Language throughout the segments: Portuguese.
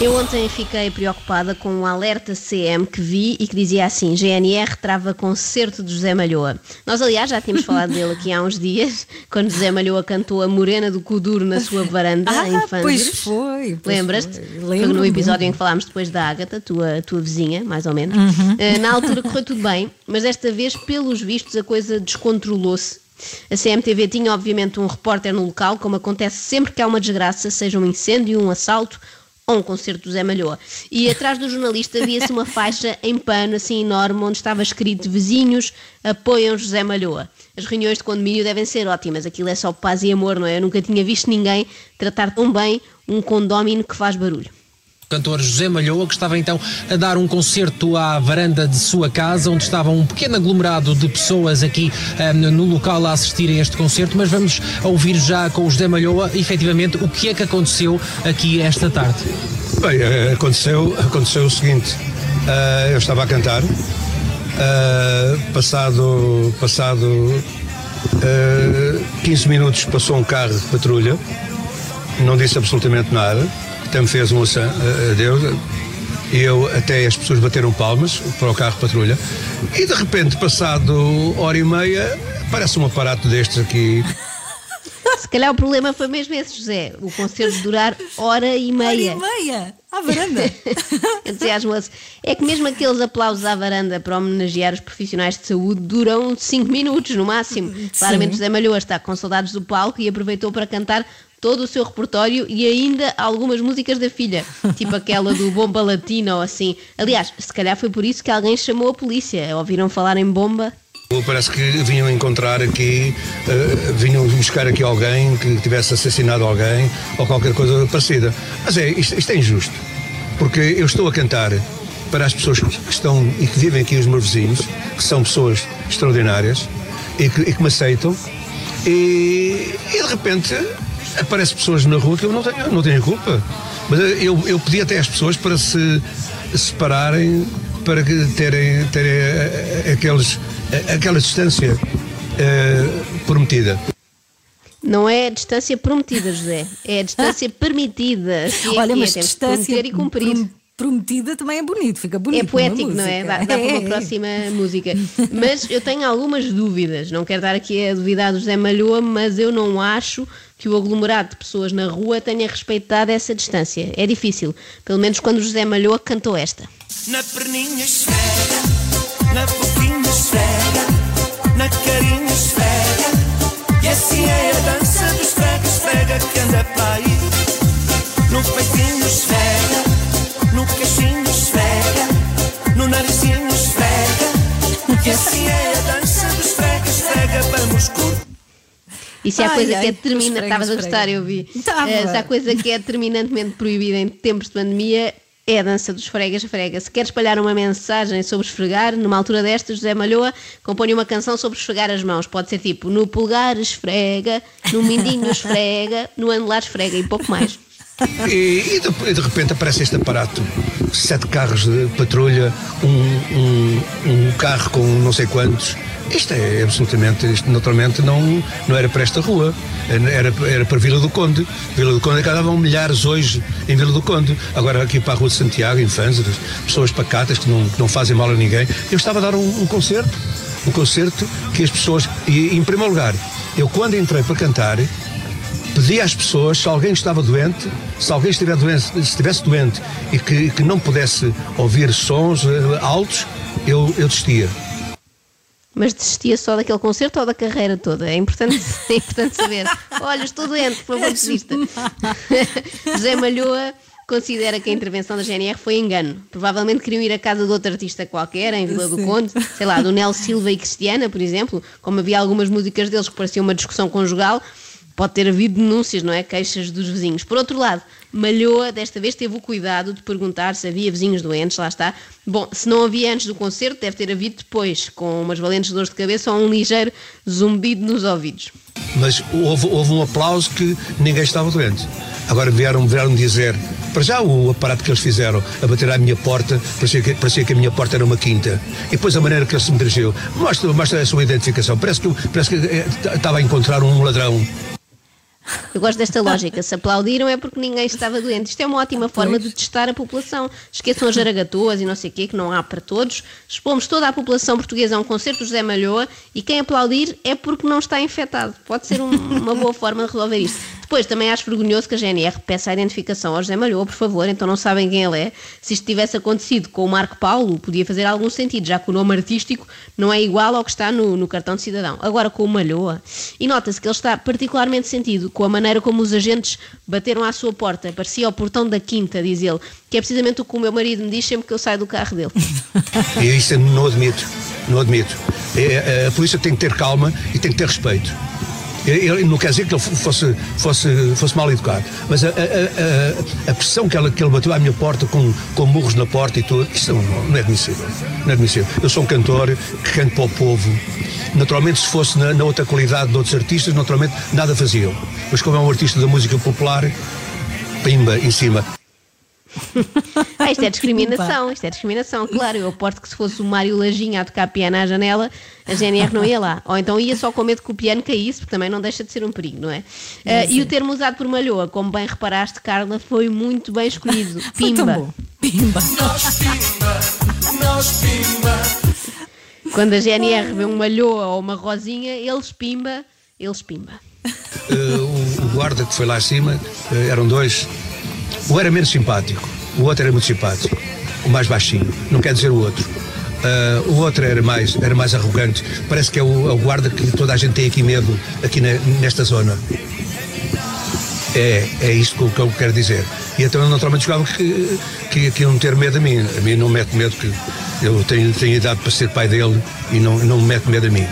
Eu ontem fiquei preocupada com um alerta CM que vi e que dizia assim: GNR trava concerto de José Malhoa. Nós, aliás, já tínhamos falado dele aqui há uns dias, quando José Malhoa cantou a Morena do Cuduro na sua varanda Ah, em pois Fandres. foi. pois Lembras-te? foi. Foi no Lembro-me. episódio em que falámos depois da Ágata, tua, tua vizinha, mais ou menos. Eh, na altura correu tudo bem, mas desta vez, pelos vistos, a coisa descontrolou-se. A CMTV tinha, obviamente, um repórter no local, como acontece sempre que há uma desgraça, seja um incêndio, um assalto ou um concerto do Zé Malhoa. E atrás do jornalista via-se uma faixa em pano, assim enorme, onde estava escrito Vizinhos apoiam José Malhoa. As reuniões de condomínio devem ser ótimas, aquilo é só paz e amor, não é? Eu nunca tinha visto ninguém tratar tão bem um condómino que faz barulho. Cantor José Malhoa, que estava então a dar um concerto à varanda de sua casa, onde estava um pequeno aglomerado de pessoas aqui ah, no local a assistirem a este concerto, mas vamos ouvir já com o José Malhoa, efetivamente, o que é que aconteceu aqui esta tarde. Bem, eh, aconteceu, aconteceu o seguinte: eh, eu estava a cantar, eh, passado, passado eh, 15 minutos passou um carro de patrulha, não disse absolutamente nada, me fez um adeus. E eu, até as pessoas bateram palmas para o carro de patrulha, e de repente, passado hora e meia, aparece um aparato destes aqui, Se calhar o problema foi mesmo esse, José. O concerto durar hora e Hora meia. e meia. À varanda. Entusiasmou-se. É que mesmo aqueles aplausos à varanda para homenagear os profissionais de saúde duram 5 minutos no máximo. Claramente José Malhoa está com saudades do palco e aproveitou para cantar todo o seu repertório e ainda algumas músicas da filha, tipo aquela do Bomba Latina ou assim. Aliás, se calhar foi por isso que alguém chamou a polícia. Ouviram falar em bomba? Parece que vinham encontrar aqui, eh, vinham buscar aqui alguém que tivesse assassinado alguém ou qualquer coisa parecida. Mas é, isto, isto é injusto, porque eu estou a cantar para as pessoas que estão e que vivem aqui, os meus vizinhos, que são pessoas extraordinárias e que, e que me aceitam, e, e de repente aparecem pessoas na rua que eu não tenho, eu não tenho culpa. Mas eu, eu pedi até às pessoas para se separarem, para que terem, terem eh, eh, aqueles, eh, aquela distância eh, prometida. Não é a distância prometida, José. É a distância permitida. É Olha, é, mas que distância e cumprir. prom- prometida também é bonito, fica bonito. É poético, não é? Dá, dá para uma É. próxima música. Mas eu tenho algumas dúvidas. Não quero dar aqui a duvidar do José Malhoa, mas eu não acho que o aglomerado de pessoas na rua tenha respeitado essa distância. É difícil. Pelo menos quando José Malhoa cantou esta. Na perninha esfrega, na boquinha esfrega, na carinha esfrega. E assim é a dança esfrega que anda para aí. No peitinho esfrega, E se há Ai, coisa ai, que é que terminante. esfrega, Estavas a gostar, eu vi. Eh, se há coisa que é terminantemente proibida em tempos de pandemia. É a dança dos fregas esfrega. Se quer espalhar uma mensagem sobre esfregar, numa altura desta, José Malhoa compõe uma canção sobre esfregar as mãos. Pode ser tipo no pulgar esfrega, no mindinho esfrega, no anelar esfrega e pouco mais. E, e de, e de repente aparece este aparato: sete carros de patrulha, um, um, um carro com não sei quantos. Isto é absolutamente, isto naturalmente não, não era para esta rua, era, era para Vila do Conde. Vila do Conde acabavam milhares hoje em Vila do Conde. Agora aqui para a Rua de Santiago, em Fânzeres, pessoas pacatas que não, que não fazem mal a ninguém. Eu estava a dar um, um concerto, um concerto que as pessoas. E em primeiro lugar, eu quando entrei para cantar, pedi às pessoas se alguém estava doente, se alguém estiver doente, se estivesse doente e que, que não pudesse ouvir sons eh, altos, eu, eu desistia. Mas desistia só daquele concerto ou da carreira toda? É importante, é importante saber. Olha, estou doente, por favor, desista. José Malhoa considera que a intervenção da GNR foi engano. Provavelmente queriam ir à casa de outro artista qualquer, em Vila do Conde, sei lá, do Nel Silva e Cristiana, por exemplo, como havia algumas músicas deles que pareciam uma discussão conjugal, pode ter havido denúncias, não é? Queixas dos vizinhos. Por outro lado, Malhoa desta vez teve o cuidado de perguntar se havia vizinhos doentes, lá está. Bom, se não havia antes do concerto, deve ter havido depois, com umas valentes dores de cabeça ou um ligeiro zumbido nos ouvidos. Mas houve, houve um aplauso que ninguém estava doente. Agora vieram, vieram dizer Para já o aparato que eles fizeram a bater à minha porta, parecia que, parecia que a minha porta era uma quinta. E depois a maneira que ele se me dirigiu, mostra, mostra a sua identificação. Parece que, parece que eh, estava a encontrar um ladrão. Eu gosto desta lógica. Se aplaudiram é porque ninguém estava doente. Isto é uma ótima forma de testar a população. Esqueçam as jaragatoas e não sei o quê, que não há para todos. Expomos toda a população portuguesa a um concerto de José Malhoa e quem aplaudir é porque não está infectado. Pode ser um- uma boa forma de resolver isto. Depois, também acho vergonhoso que a GNR peça a identificação ao José Malhoa, por favor, então não sabem quem ele é. Se isto tivesse acontecido com o Marco Paulo, podia fazer algum sentido, já que o nome artístico não é igual ao que está no, no cartão de cidadão. Agora, com o Malhoa, e nota-se que ele está particularmente sentido com a maneira como os agentes bateram à sua porta, parecia o portão da quinta, diz ele, que é precisamente o que o meu marido me diz sempre que eu saio do carro dele. E isso eu não admito. Não admito. É, a polícia tem que ter calma e tem que ter respeito. Ele não quer dizer que ele fosse, fosse, fosse mal educado, mas a, a- a- a pressão que ele, que ele bateu à minha porta com, com murros na porta e tudo, isso não, é admissível. Não é admissível. Eu sou um cantor que canto para o povo. Naturalmente, se fosse na, na outra qualidade de outros artistas, naturalmente nada faziam. Mas como é um artista da música popular, pimba em cima. Ah, isto é discriminação, isto é discriminação, claro. Eu aposto que se fosse o Mário Lajinha a tocar piano à janela, a GNR não ia lá. Ou então ia só com medo que o piano caísse, porque também não deixa de ser um perigo, não é? Ah, e o termo usado por Malhoa, como bem reparaste, Carla, foi muito bem escolhido. Foi tão Pimba. bom. Pimba. Quando a GNR vê um Malhoa ou uma Rosinha, eles pimba, eles pimba. Eh, o, guarda que foi lá acima eh, eram dois. Um era menos simpático, o outro era muito simpático, o mais baixinho, não quer dizer o outro. Eh, o outro era mais, era mais arrogante. Parece que é o, é o guarda que toda a gente tem aqui medo, aqui ne- nesta zona. É, é isto que eu- que eu quero dizer. E então eu naturalmente jogava que, que, que iam ter medo a mim. A mim não me mete medo que eu tenho, tenho idade para ser pai dele e não, não me mete medo a mim.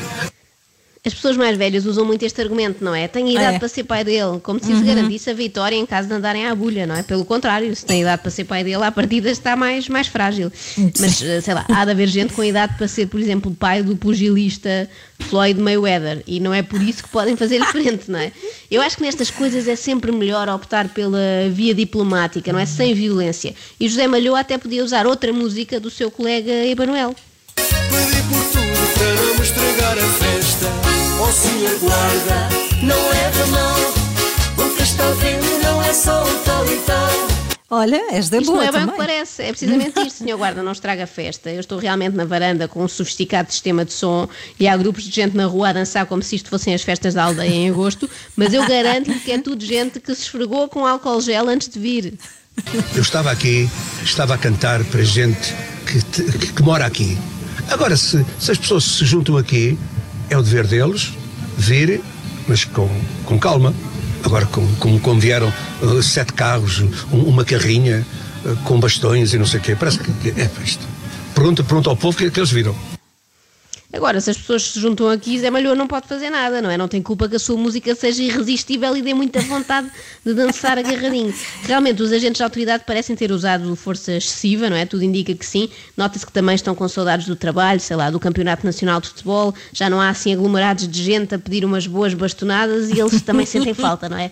As pessoas mais velhas usam muito este argumento, não é? Tenho idade É. para ser pai dele, como se isso garantisse a vitória em caso de andarem à bulha, não é? Pelo contrário, se tem idade para ser pai dele, a partida está mais, mais frágil. Mas, eh, sei lá, há de haver gente com idade para ser, por exemplo, pai do pugilista Floyd Mayweather e não é por isso que podem fazer frente, não é? Eu acho que nestas coisas é sempre melhor optar pela via diplomática, não é? Sem violência. E José Malhoa até podia usar outra música do seu colega Emanuel. Pedi por tudo para não me estragar a festa. Ó senhor guarda, não é de mal. O que está vendo não é só o tal e tal. Olha, esta é Isto boa não é bem o também. que parece, é precisamente isto, senhor guarda, não estraga a festa. Eu estou realmente na varanda com um sofisticado sistema de som e há grupos de gente na rua a dançar como se isto fossem as festas da aldeia em agosto, mas eu garanto-lhe que é tudo gente que se esfregou com álcool gel antes de vir. Eu estava aqui, estava a cantar para gente que, que- que mora aqui. Agora, se, se as pessoas se juntam aqui, é o dever deles vir, mas com, com calma. Agora, como, como, uh, sete carros, um- uma carrinha, uh, com bastões e não sei o quê, parece que, é pá, isto. Pergunta ao povo o que é que eles viram. Agora, se as pessoas se juntam aqui, Zé Malhoa não pode fazer nada, não é? Não tem culpa que a sua música seja irresistível e dê muita vontade de dançar agarradinho. Realmente, os agentes de autoridade parecem ter usado força excessiva, não é? Tudo indica que sim. Nota-se que também estão com saudades do trabalho, sei lá, do Campeonato Nacional de Futebol. Já não há assim aglomerados de gente a pedir umas boas bastonadas e eles também sentem falta, não é?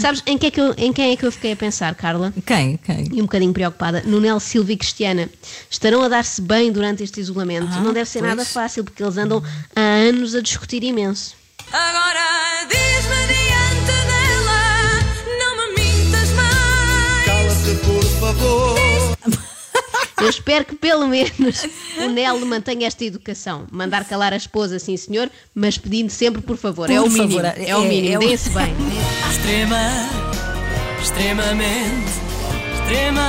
Sabes em, que é que eu- em quem é que eu fiquei a pensar, Carla? Quem? Quem? e um bocadinho preocupada, no Nel Silva e Cristiana. Estarão a dar-se bem durante este isolamento. Ah, não deve ser pois. nada fácil, porque eles andam há anos a discutir imenso. Agora diz-me diante dela, não me mintas mais. Cala-te, por favor. Eu espero que pelo menos o Nel mantenha esta educação. Mandar calar a esposa, sim senhor, mas pedindo sempre por favor. é Por o mínimo. favor, é, o é- mínimo. é o- Deem-se bem. Extrema, extremamente, extrema,